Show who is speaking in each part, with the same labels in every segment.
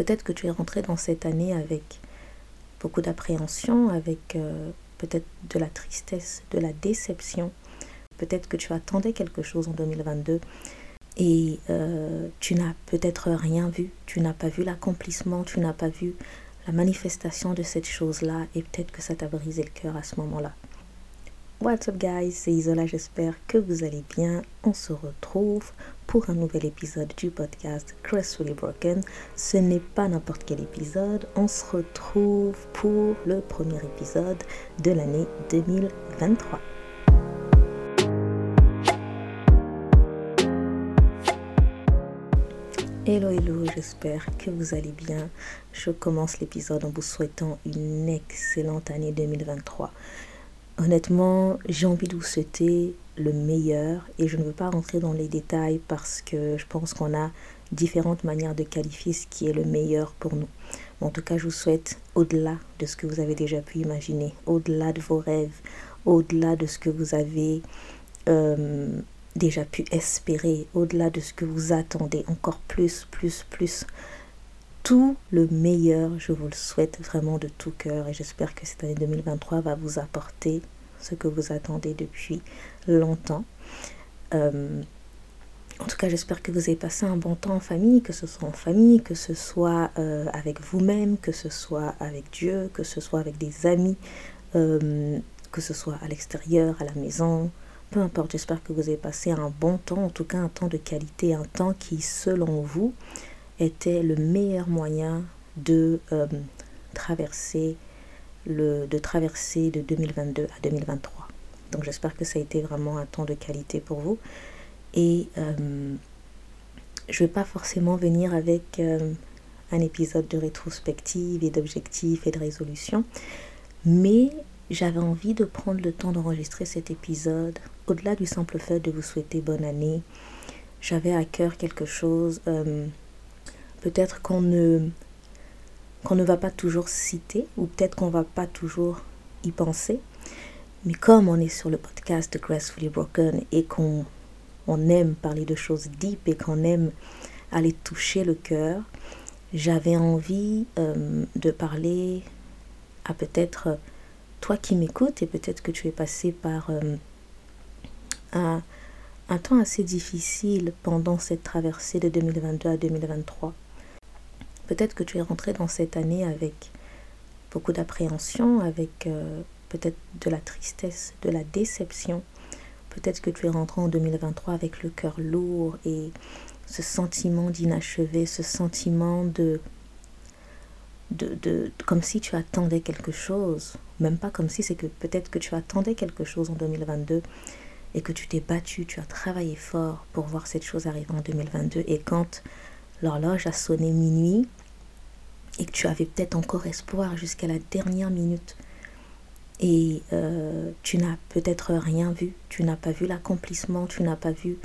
Speaker 1: Peut-être que tu es rentré dans cette année avec beaucoup d'appréhension, avec euh, peut-être de la tristesse, de la déception. Peut-être que tu attendais quelque chose en 2022 et euh, tu n'as peut-être rien vu, tu n'as pas vu l'accomplissement, tu n'as pas vu la manifestation de cette chose-là et peut-être que ça t'a brisé le cœur à ce moment-là. What's up guys, c'est Isola, j'espère que vous allez bien. On se retrouve pour un nouvel épisode du podcast Gracefully Broken. Ce n'est pas n'importe quel épisode, on se retrouve pour le premier épisode de l'année 2023. Hello hello, j'espère que vous allez bien. Je commence l'épisode en vous souhaitant une excellente année 2023. Honnêtement, j'ai envie de vous souhaiter le meilleur et je ne veux pas rentrer dans les détails parce que je pense qu'on a différentes manières de qualifier ce qui est le meilleur pour nous. en tout cas, je vous souhaite au-delà de ce que vous avez déjà pu imaginer, au-delà de vos rêves, au-delà de ce que vous avez euh, déjà pu espérer, au-delà de ce que vous attendez, encore plus, plus, plus. Tout le meilleur, je vous le souhaite vraiment de tout cœur et j'espère que cette année 2023 va vous apporter ce que vous attendez depuis longtemps. Euh, en tout cas, j'espère que vous avez passé un bon temps en famille, que ce soit en famille, que ce soit euh, avec vous-même, que ce soit avec Dieu, que ce soit avec des amis, euh, que ce soit à l'extérieur, à la maison. Peu importe, j'espère que vous avez passé un bon temps, en tout cas un temps de qualité, un temps qui, selon vous, était le meilleur moyen de traverser le, de traverser de 2022 à 2023. Donc j'espère que ça a été vraiment un temps de qualité pour vous. Et euh, je ne vais pas forcément venir avec euh, un épisode de rétrospective et d'objectifs et de résolution, mais j'avais envie de prendre le temps d'enregistrer cet épisode, au-delà du simple fait de vous souhaiter bonne année. J'avais à cœur quelque chose, euh, peut-être qu'on ne qu'on ne va pas toujours citer, ou peut-être qu'on ne va pas toujours y penser. Mais comme on est sur le podcast de Gracefully Broken et qu'on on aime parler de choses deep et qu'on aime aller toucher le cœur, j'avais envie euh, de parler à peut-être toi qui m'écoutes et peut-être que tu es passé par euh, un, un temps assez difficile pendant cette traversée de 2022 à 2023. Peut-être que tu es rentré dans cette année avec beaucoup d'appréhension, avec euh, peut-être de la tristesse, de la déception. Peut-être que tu es rentré en 2023 avec le cœur lourd et ce sentiment d'inachevé, ce sentiment de, de, de, comme si tu attendais quelque chose. Même pas comme si, c'est que peut-être que tu attendais quelque chose en 2022 et que tu t'es battu, tu as travaillé fort pour voir cette chose arriver en 2022. Et quand l'horloge a sonné minuit, et que tu avais peut-être encore espoir jusqu'à la dernière minute et euh, tu n'as peut-être rien vu, tu n'as pas vu l'accomplissement, tu n'as pas vu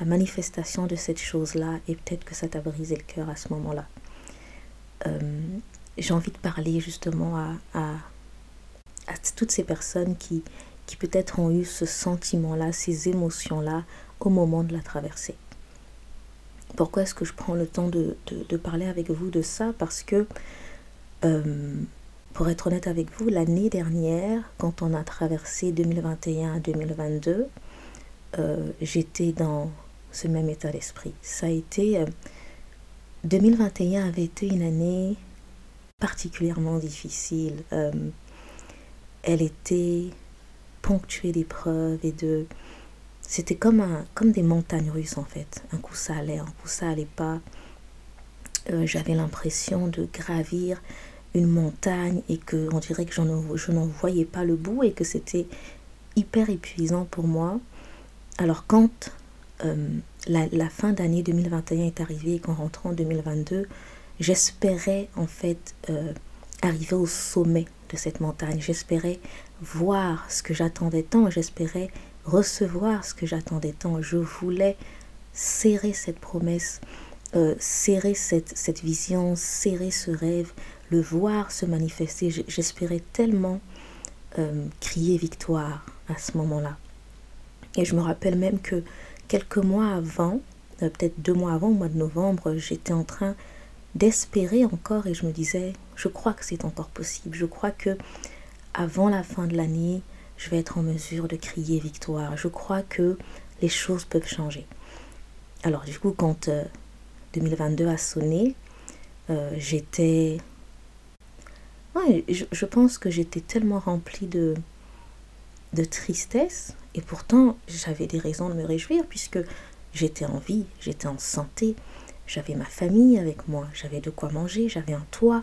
Speaker 1: la manifestation de cette chose-là et peut-être que ça t'a brisé le cœur à ce moment-là. Euh, j'ai envie de parler justement à, toutes ces personnes qui, qui peut-être ont eu ce sentiment-là, ces émotions-là au moment de la traversée. Pourquoi est-ce que je prends le temps de, parler avec vous de ça? Parce que, euh, pour être honnête avec vous, l'année dernière, quand on a traversé 2021 à 2022, euh, j'étais dans ce même état d'esprit. Ça a été... 2021 euh, avait été une année particulièrement difficile. elle était ponctuée d'épreuves et de c'était comme, un, comme des montagnes russes en fait. Un coup ça allait, un coup ça allait pas. Euh, j'avais l'impression de gravir une montagne et que on dirait que je n'en voyais pas le bout et que c'était hyper épuisant pour moi. Alors quand euh, la, fin d'année 2021 est arrivée et qu'en rentrant en 2022, j'espérais en fait euh, arriver au sommet de cette montagne. J'espérais voir ce que j'attendais tant. J'espérais recevoir ce que j'attendais tant. Je voulais serrer cette promesse, euh, serrer cette, vision, serrer ce rêve, le voir se manifester. J'espérais tellement euh, crier victoire à ce moment-là. Et je me rappelle même que quelques mois avant, euh, peut-être deux mois avant, au mois de novembre, j'étais en train d'espérer encore et je me disais, je crois que c'est encore possible. Je crois que avant la fin de l'année, je vais être en mesure de crier victoire. Je crois que les choses peuvent changer. Alors du coup, quand 2022 euh, a sonné, euh, j'étais... Je, pense que j'étais tellement remplie de, de tristesse et pourtant j'avais des raisons de me réjouir puisque j'étais en vie, j'étais en santé, j'avais ma famille avec moi, j'avais de quoi manger, j'avais un toit.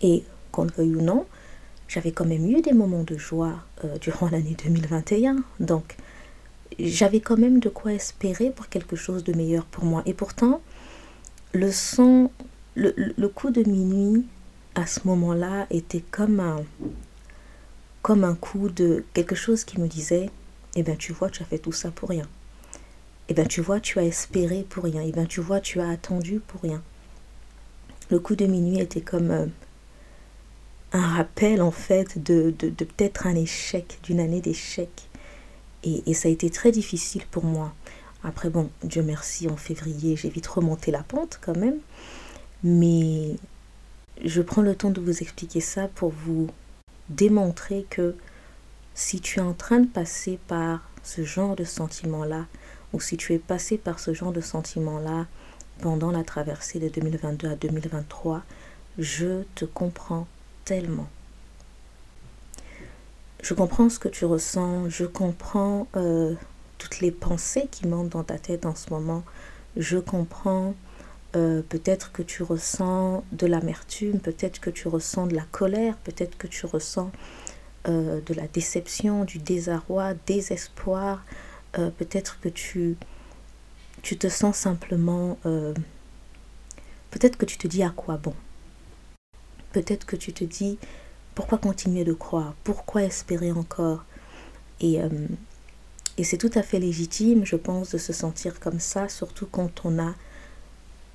Speaker 1: Et qu'on le veuille ou non, j'avais quand même eu des moments de joie euh, durant l'année 2021. Donc, j'avais quand même de quoi espérer pour quelque chose de meilleur pour moi. Et pourtant, le son, le, coup de minuit à ce moment-là était comme un, comme un coup de quelque chose qui me disait, eh bien tu vois, tu as fait tout ça pour rien eh bien tu vois, tu as espéré pour rien, eh bien tu vois, tu as attendu pour rien. Le coup de minuit était comme euh, un rappel en fait de, de, peut-être un échec, d'une année d'échec. Et, et, ça a été très difficile pour moi. Après, bon, Dieu merci, en février, j'ai vite remonté la pente quand même. Mais je prends le temps de vous expliquer ça pour vous démontrer que si tu es en train de passer par ce genre de sentiment-là, ou si tu es passé par ce genre de sentiment-là pendant la traversée de 2022 à 2023, je te comprends Je comprends ce que tu ressens, je comprends euh, toutes les pensées qui montent dans ta tête en ce moment, je comprends euh, peut-être que tu ressens de l'amertume, peut-être que tu ressens de la colère, peut-être que tu ressens euh, de la déception, du désarroi, désespoir, peut-être que tu, tu te sens simplement... Peut-être que tu te dis à quoi bon. Peut-être que tu te dis pourquoi continuer de croire, pourquoi espérer encore? Et, euh, et c'est tout à fait légitime, je pense, de se sentir comme ça, surtout quand on a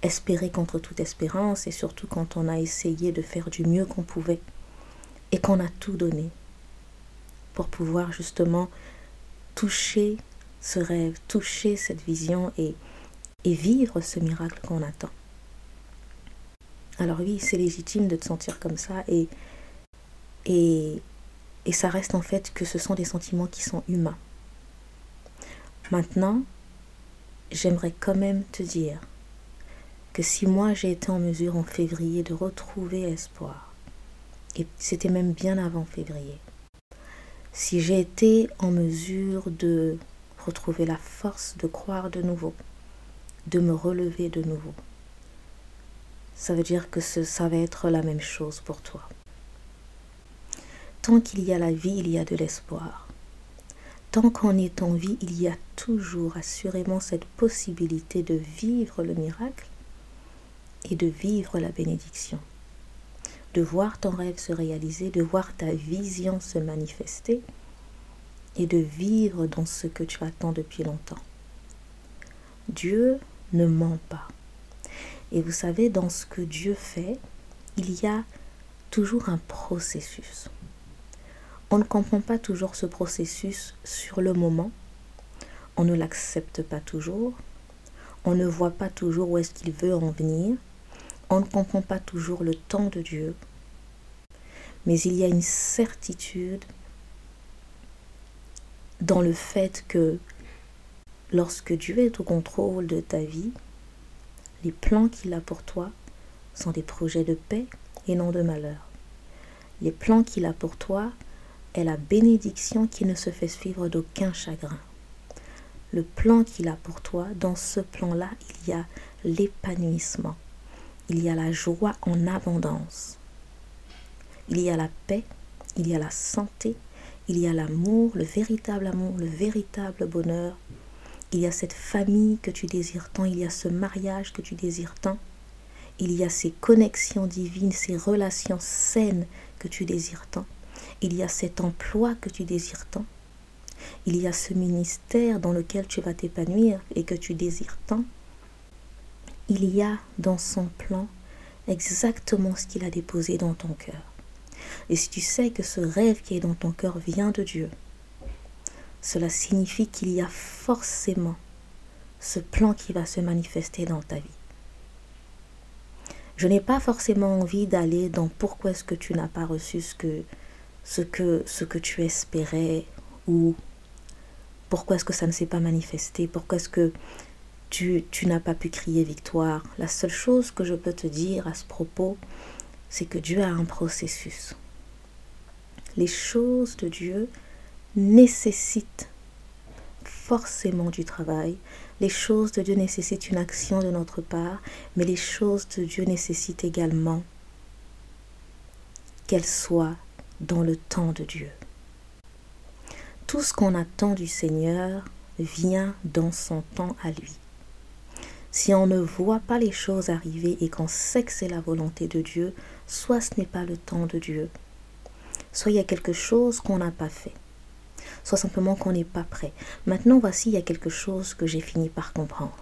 Speaker 1: espéré contre toute espérance et surtout quand on a essayé de faire du mieux qu'on pouvait et qu'on a tout donné pour pouvoir justement toucher ce rêve, toucher cette vision et vivre ce miracle qu'on attend. Alors oui, c'est légitime de te sentir comme ça et, et, ça reste en fait que ce sont des sentiments qui sont humains. Maintenant, j'aimerais quand même te dire que si moi j'ai été en mesure en février de retrouver espoir, et c'était même bien avant février, si j'ai été en mesure de retrouver la force de croire de nouveau, de me relever de nouveau. Ça veut dire que ça va être la même chose pour toi. Tant qu'il y a la vie, il y a de l'espoir. Tant qu'on est en vie, il y a toujours assurément cette possibilité de vivre le miracle et de vivre la bénédiction. De voir ton rêve se réaliser, de voir ta vision se manifester et de vivre dans ce que tu attends depuis longtemps. Dieu ne ment pas. Et vous savez, dans ce que Dieu fait, il y a toujours un processus. On ne comprend pas toujours ce processus sur le moment. On ne l'accepte pas toujours. On ne voit pas toujours où est-ce qu'il veut en venir. On ne comprend pas toujours le temps de Dieu. Mais il y a une certitude dans le fait que lorsque Dieu est au contrôle de ta vie, les plans qu'il a pour toi sont des projets de paix et non de malheur. Les plans qu'il a pour toi est la bénédiction qui ne se fait suivre d'aucun chagrin. Le plan qu'il a pour toi, dans ce plan-là, il y a l'épanouissement. Il y a la joie en abondance. Il y a la paix, il y a la santé, il y a l'amour, le véritable amour, le véritable bonheur. Il y a cette famille que tu désires tant, il y a ce mariage que tu désires tant. Il y a ces connexions divines, ces relations saines que tu désires tant. Il y a cet emploi que tu désires tant. Il y a ce ministère dans lequel tu vas t'épanouir et que tu désires tant. Il y a dans son plan exactement ce qu'il a déposé dans ton cœur. Et si tu sais que ce rêve qui est dans ton cœur vient de Dieu, cela signifie qu'il y a forcément ce plan qui va se manifester dans ta vie. Je n'ai pas forcément envie d'aller dans pourquoi est-ce que tu n'as pas reçu ce que, ce que, tu espérais ou pourquoi est-ce que ça ne s'est pas manifesté, pourquoi est-ce que tu, tu n'as pas pu crier victoire. La seule chose que je peux te dire à ce propos, c'est que Dieu a un processus. Les choses de Dieu nécessitent forcément du travail. Les choses de Dieu nécessitent une action de notre part, mais les choses de Dieu nécessitent également qu'elles soient dans le temps de Dieu. Tout ce qu'on attend du Seigneur vient dans son temps à lui. Si on ne voit pas les choses arriver et qu'on sait que c'est la volonté de Dieu, soit ce n'est pas le temps de Dieu, soit il y a quelque chose qu'on n'a pas fait, soit simplement qu'on n'est pas prêt. Maintenant, voici, il y a quelque chose que j'ai fini par comprendre.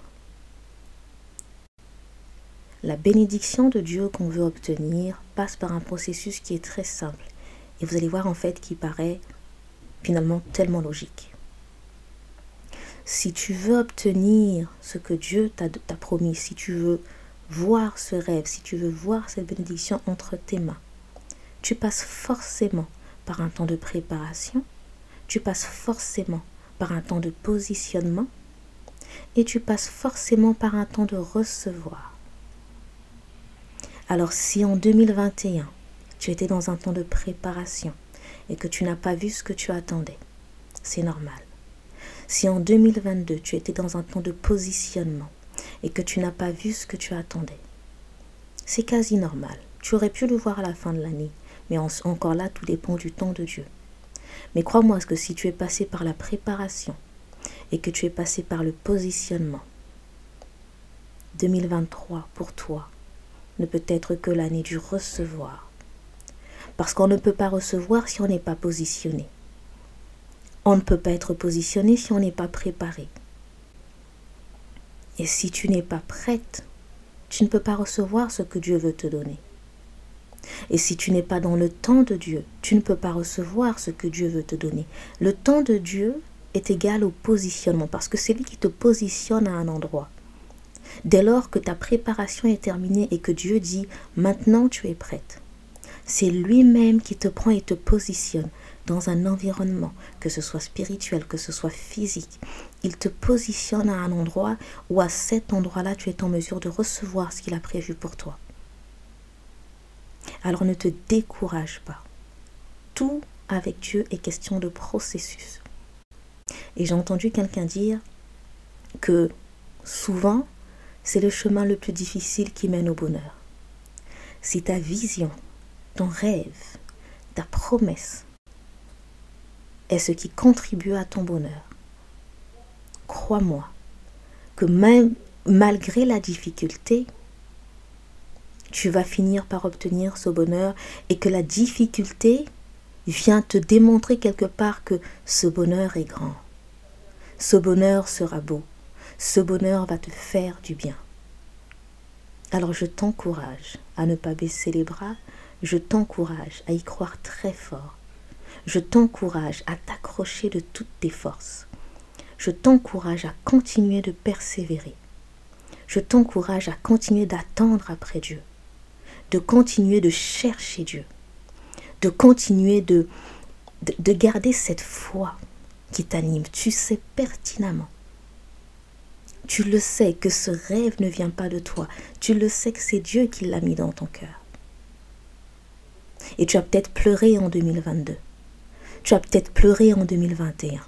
Speaker 1: La bénédiction de Dieu qu'on veut obtenir passe par un processus qui est très simple. Et vous allez voir en fait qui paraît finalement tellement logique. Si tu veux obtenir ce que Dieu t'a promis, si tu veux voir ce rêve, si tu veux voir cette bénédiction entre tes mains, tu passes forcément par un temps de préparation, tu passes forcément par un temps de positionnement et tu passes forcément par un temps de recevoir. Alors si en 2021, tu étais dans un temps de préparation et que tu n'as pas vu ce que tu attendais, c'est normal. Si en 2022, tu étais dans un temps de positionnement et que tu n'as pas vu ce que tu attendais. C'est quasi normal. Tu aurais pu le voir à la fin de l'année, mais encore là, tout dépend du temps de Dieu. Mais crois-moi que si tu es passé par la préparation et que tu es passé par le positionnement, 2023 pour toi ne peut être que l'année du recevoir. Parce qu'on ne peut pas recevoir si on n'est pas positionné. On ne peut pas être positionné si on n'est pas préparé. Et si tu n'es pas prête, tu ne peux pas recevoir ce que Dieu veut te donner. Et si tu n'es pas dans le temps de Dieu, tu ne peux pas recevoir ce que Dieu veut te donner. Le temps de Dieu est égal au positionnement parce que c'est lui qui te positionne à un endroit. Dès lors que ta préparation est terminée et que Dieu dit maintenant tu es prête, c'est lui-même qui te prend et te positionne dans un environnement, que ce soit spirituel, que ce soit physique. Il te positionne à un endroit où à cet endroit-là, tu es en mesure de recevoir ce qu'il a prévu pour toi. Alors ne te décourage pas. Tout avec Dieu est question de processus. Et j'ai entendu quelqu'un dire que souvent, c'est le chemin le plus difficile qui mène au bonheur. Si ta vision, ton rêve, ta promesse est ce qui contribue à ton bonheur. Crois-moi que même malgré la difficulté, tu vas finir par obtenir ce bonheur et que la difficulté vient te démontrer quelque part que ce bonheur est grand. Ce bonheur sera beau. Ce bonheur va te faire du bien. Alors je t'encourage à ne pas baisser les bras, je t'encourage à y croire très fort je t'encourage à t'accrocher de toutes tes forces. Je t'encourage à continuer de persévérer. Je t'encourage à continuer d'attendre après Dieu, de continuer de chercher Dieu, de continuer de, de, garder cette foi qui t'anime. Tu sais pertinemment tu le sais que ce rêve ne vient pas de toi. Tu le sais que c'est Dieu qui l'a mis dans ton cœur. Et tu as peut-être pleuré en 2022. Tu as peut-être pleuré en 2021.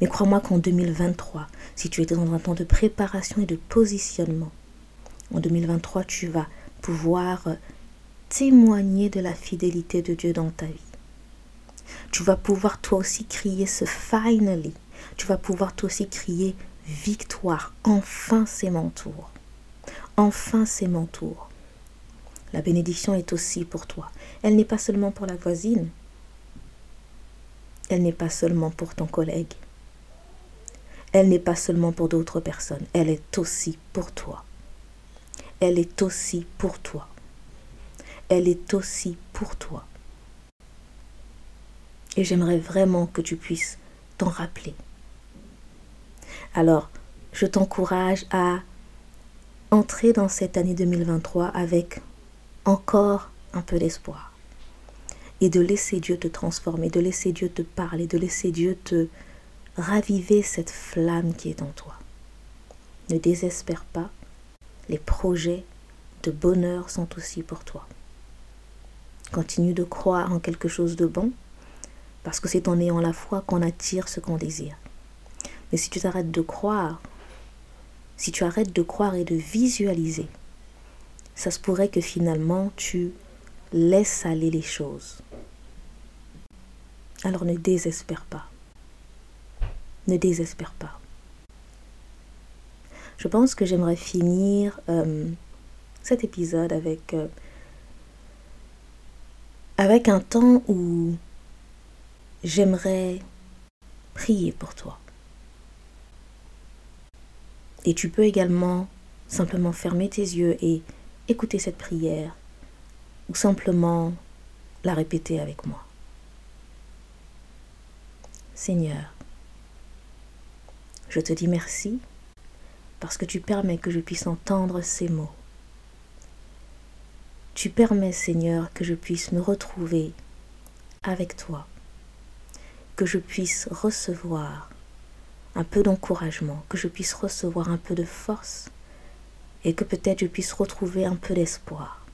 Speaker 1: Mais crois-moi qu'en 2023, si tu étais dans un temps de préparation et de positionnement, en 2023, tu vas pouvoir témoigner de la fidélité de Dieu dans ta vie. Tu vas pouvoir toi aussi crier ce finally. Tu vas pouvoir toi aussi crier victoire. Enfin, c'est mon tour. Enfin, c'est mon tour. La bénédiction est aussi pour toi. Elle n'est pas seulement pour la voisine, elle n'est pas seulement pour ton collègue. Elle n'est pas seulement pour d'autres personnes. Elle est aussi pour toi. Elle est aussi pour toi. Elle est aussi pour toi. Et j'aimerais vraiment que tu puisses t'en rappeler. Alors, je t'encourage à entrer dans cette année 2023 avec encore un peu d'espoir. Et de laisser Dieu te transformer, de laisser Dieu te parler, de laisser Dieu te raviver cette flamme qui est en toi. Ne désespère pas, les projets de bonheur sont aussi pour toi. Continue de croire en quelque chose de bon, parce que c'est en ayant la foi qu'on attire ce qu'on désire. Mais si tu t'arrêtes de croire, si tu arrêtes de croire et de visualiser, ça se pourrait que finalement tu laisses aller les choses. Alors ne désespère pas. Ne désespère pas. Je pense que j'aimerais finir euh, cet épisode euh, avec un temps où j'aimerais prier pour toi. Et tu peux également simplement fermer tes yeux et écouter cette prière ou simplement la répéter avec moi. Seigneur, je te dis merci parce que tu permets que je puisse entendre ces mots. Tu permets, Seigneur, que je puisse me retrouver avec toi, que je puisse recevoir un peu d'encouragement, que je puisse recevoir un peu de force et que peut-être je puisse retrouver un peu d'espoir.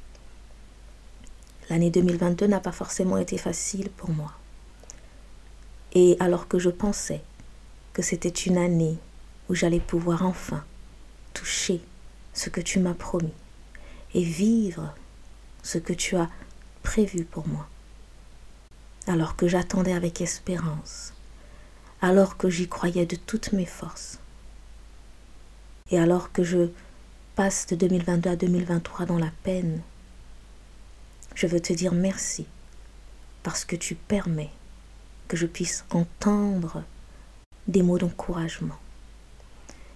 Speaker 1: L'année 2022 n'a pas forcément été facile pour moi. Et alors que je pensais que c'était une année où j'allais pouvoir enfin toucher ce que tu m'as promis et vivre ce que tu as prévu pour moi, alors que j'attendais avec espérance, alors que j'y croyais de toutes mes forces, et alors que je passe de 2022 à 2023 dans la peine, je veux te dire merci parce que tu permets que je puisse entendre des mots d'encouragement,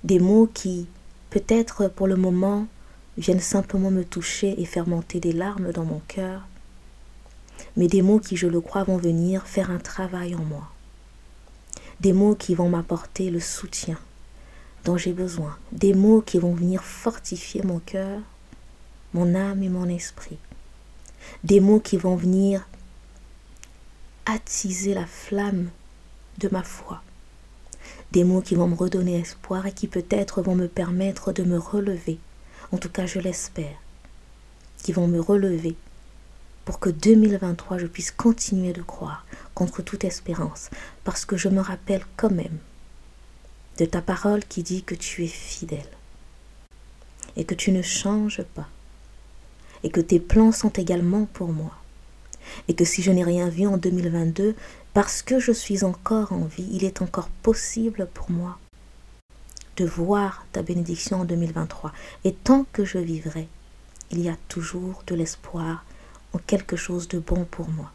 Speaker 1: des mots qui, peut-être pour le moment, viennent simplement me toucher et faire monter des larmes dans mon cœur, mais des mots qui, je le crois, vont venir faire un travail en moi, des mots qui vont m'apporter le soutien, dont j'ai besoin, des mots qui vont venir fortifier mon cœur, mon âme et mon esprit, des mots qui vont venir attiser la flamme de ma foi, des mots qui vont me redonner espoir et qui peut-être vont me permettre de me relever, en tout cas je l'espère, qui vont me relever pour que 2023 je puisse continuer de croire contre toute espérance, parce que je me rappelle quand même de ta parole qui dit que tu es fidèle et que tu ne changes pas et que tes plans sont également pour moi. Et que si je n'ai rien vu en 2022, parce que je suis encore en vie, il est encore possible pour moi de voir ta bénédiction en 2023. Et tant que je vivrai, il y a toujours de l'espoir en quelque chose de bon pour moi.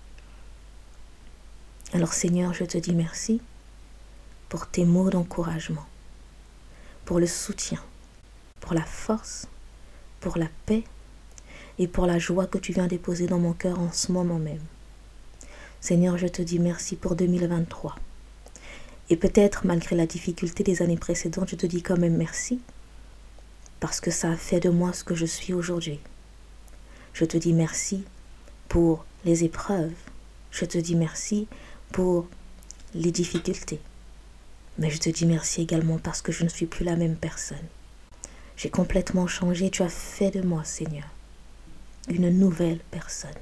Speaker 1: Alors Seigneur, je te dis merci pour tes mots d'encouragement, pour le soutien, pour la force, pour la paix et pour la joie que tu viens déposer dans mon cœur en ce moment même. Seigneur, je te dis merci pour 2023. Et peut-être malgré la difficulté des années précédentes, je te dis quand même merci parce que ça a fait de moi ce que je suis aujourd'hui. Je te dis merci pour les épreuves. Je te dis merci pour les difficultés. Mais je te dis merci également parce que je ne suis plus la même personne. J'ai complètement changé. Tu as fait de moi, Seigneur, une nouvelle personne.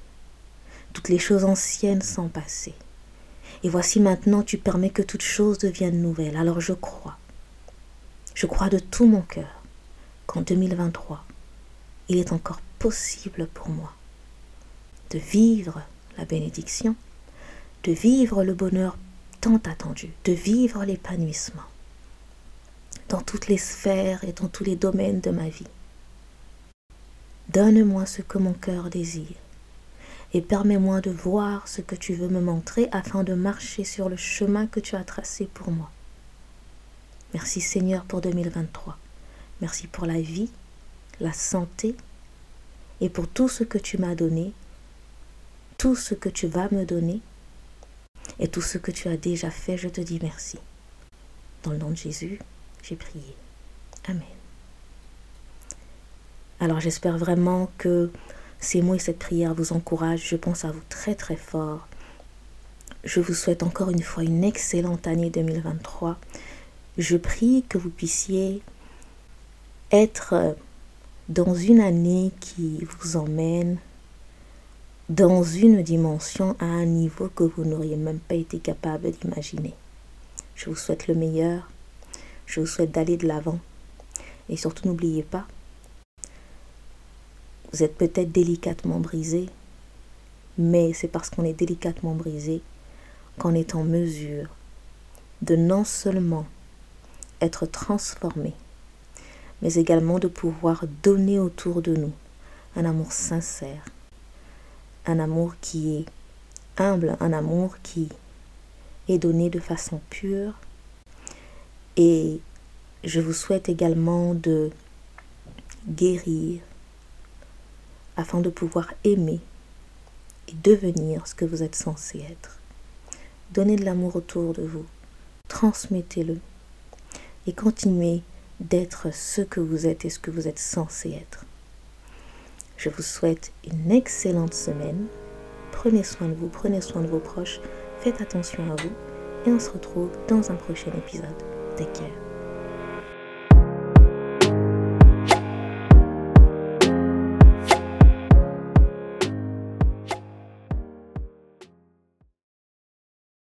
Speaker 1: Toutes les choses anciennes sont passées. Et voici maintenant, tu permets que toutes choses deviennent nouvelles. Alors je crois, je crois de tout mon cœur qu'en 2023, il est encore possible pour moi de vivre la bénédiction, de vivre le bonheur tant attendu, de vivre l'épanouissement dans toutes les sphères et dans tous les domaines de ma vie. Donne-moi ce que mon cœur désire et permets-moi de voir ce que tu veux me montrer afin de marcher sur le chemin que tu as tracé pour moi. Merci Seigneur pour 2023. Merci pour la vie, la santé et pour tout ce que tu m'as donné, tout ce que tu vas me donner et tout ce que tu as déjà fait, je te dis merci. Dans le nom de Jésus, j'ai prié. Amen. Alors j'espère vraiment que ces mots et cette prière vous encouragent. Je pense à vous très très fort. Je vous souhaite encore une fois une excellente année 2023. Je prie que vous puissiez être dans une année qui vous emmène dans une dimension à un niveau que vous n'auriez même pas été capable d'imaginer. Je vous souhaite le meilleur. Je vous souhaite d'aller de l'avant. Et surtout, n'oubliez pas, vous êtes peut-être délicatement brisé, mais c'est parce qu'on est délicatement brisé qu'on est en mesure de non seulement être transformé, mais également de pouvoir donner autour de nous un amour sincère, un amour qui est humble, un amour qui est donné de façon pure. Et je vous souhaite également de guérir afin de pouvoir aimer et devenir ce que vous êtes censé être. Donnez de l'amour autour de vous, transmettez-le et continuez d'être ce que vous êtes et ce que vous êtes censé être. Je vous souhaite une excellente semaine. Prenez soin de vous, prenez soin de vos proches, faites attention à vous et on se retrouve dans un prochain épisode. Take care.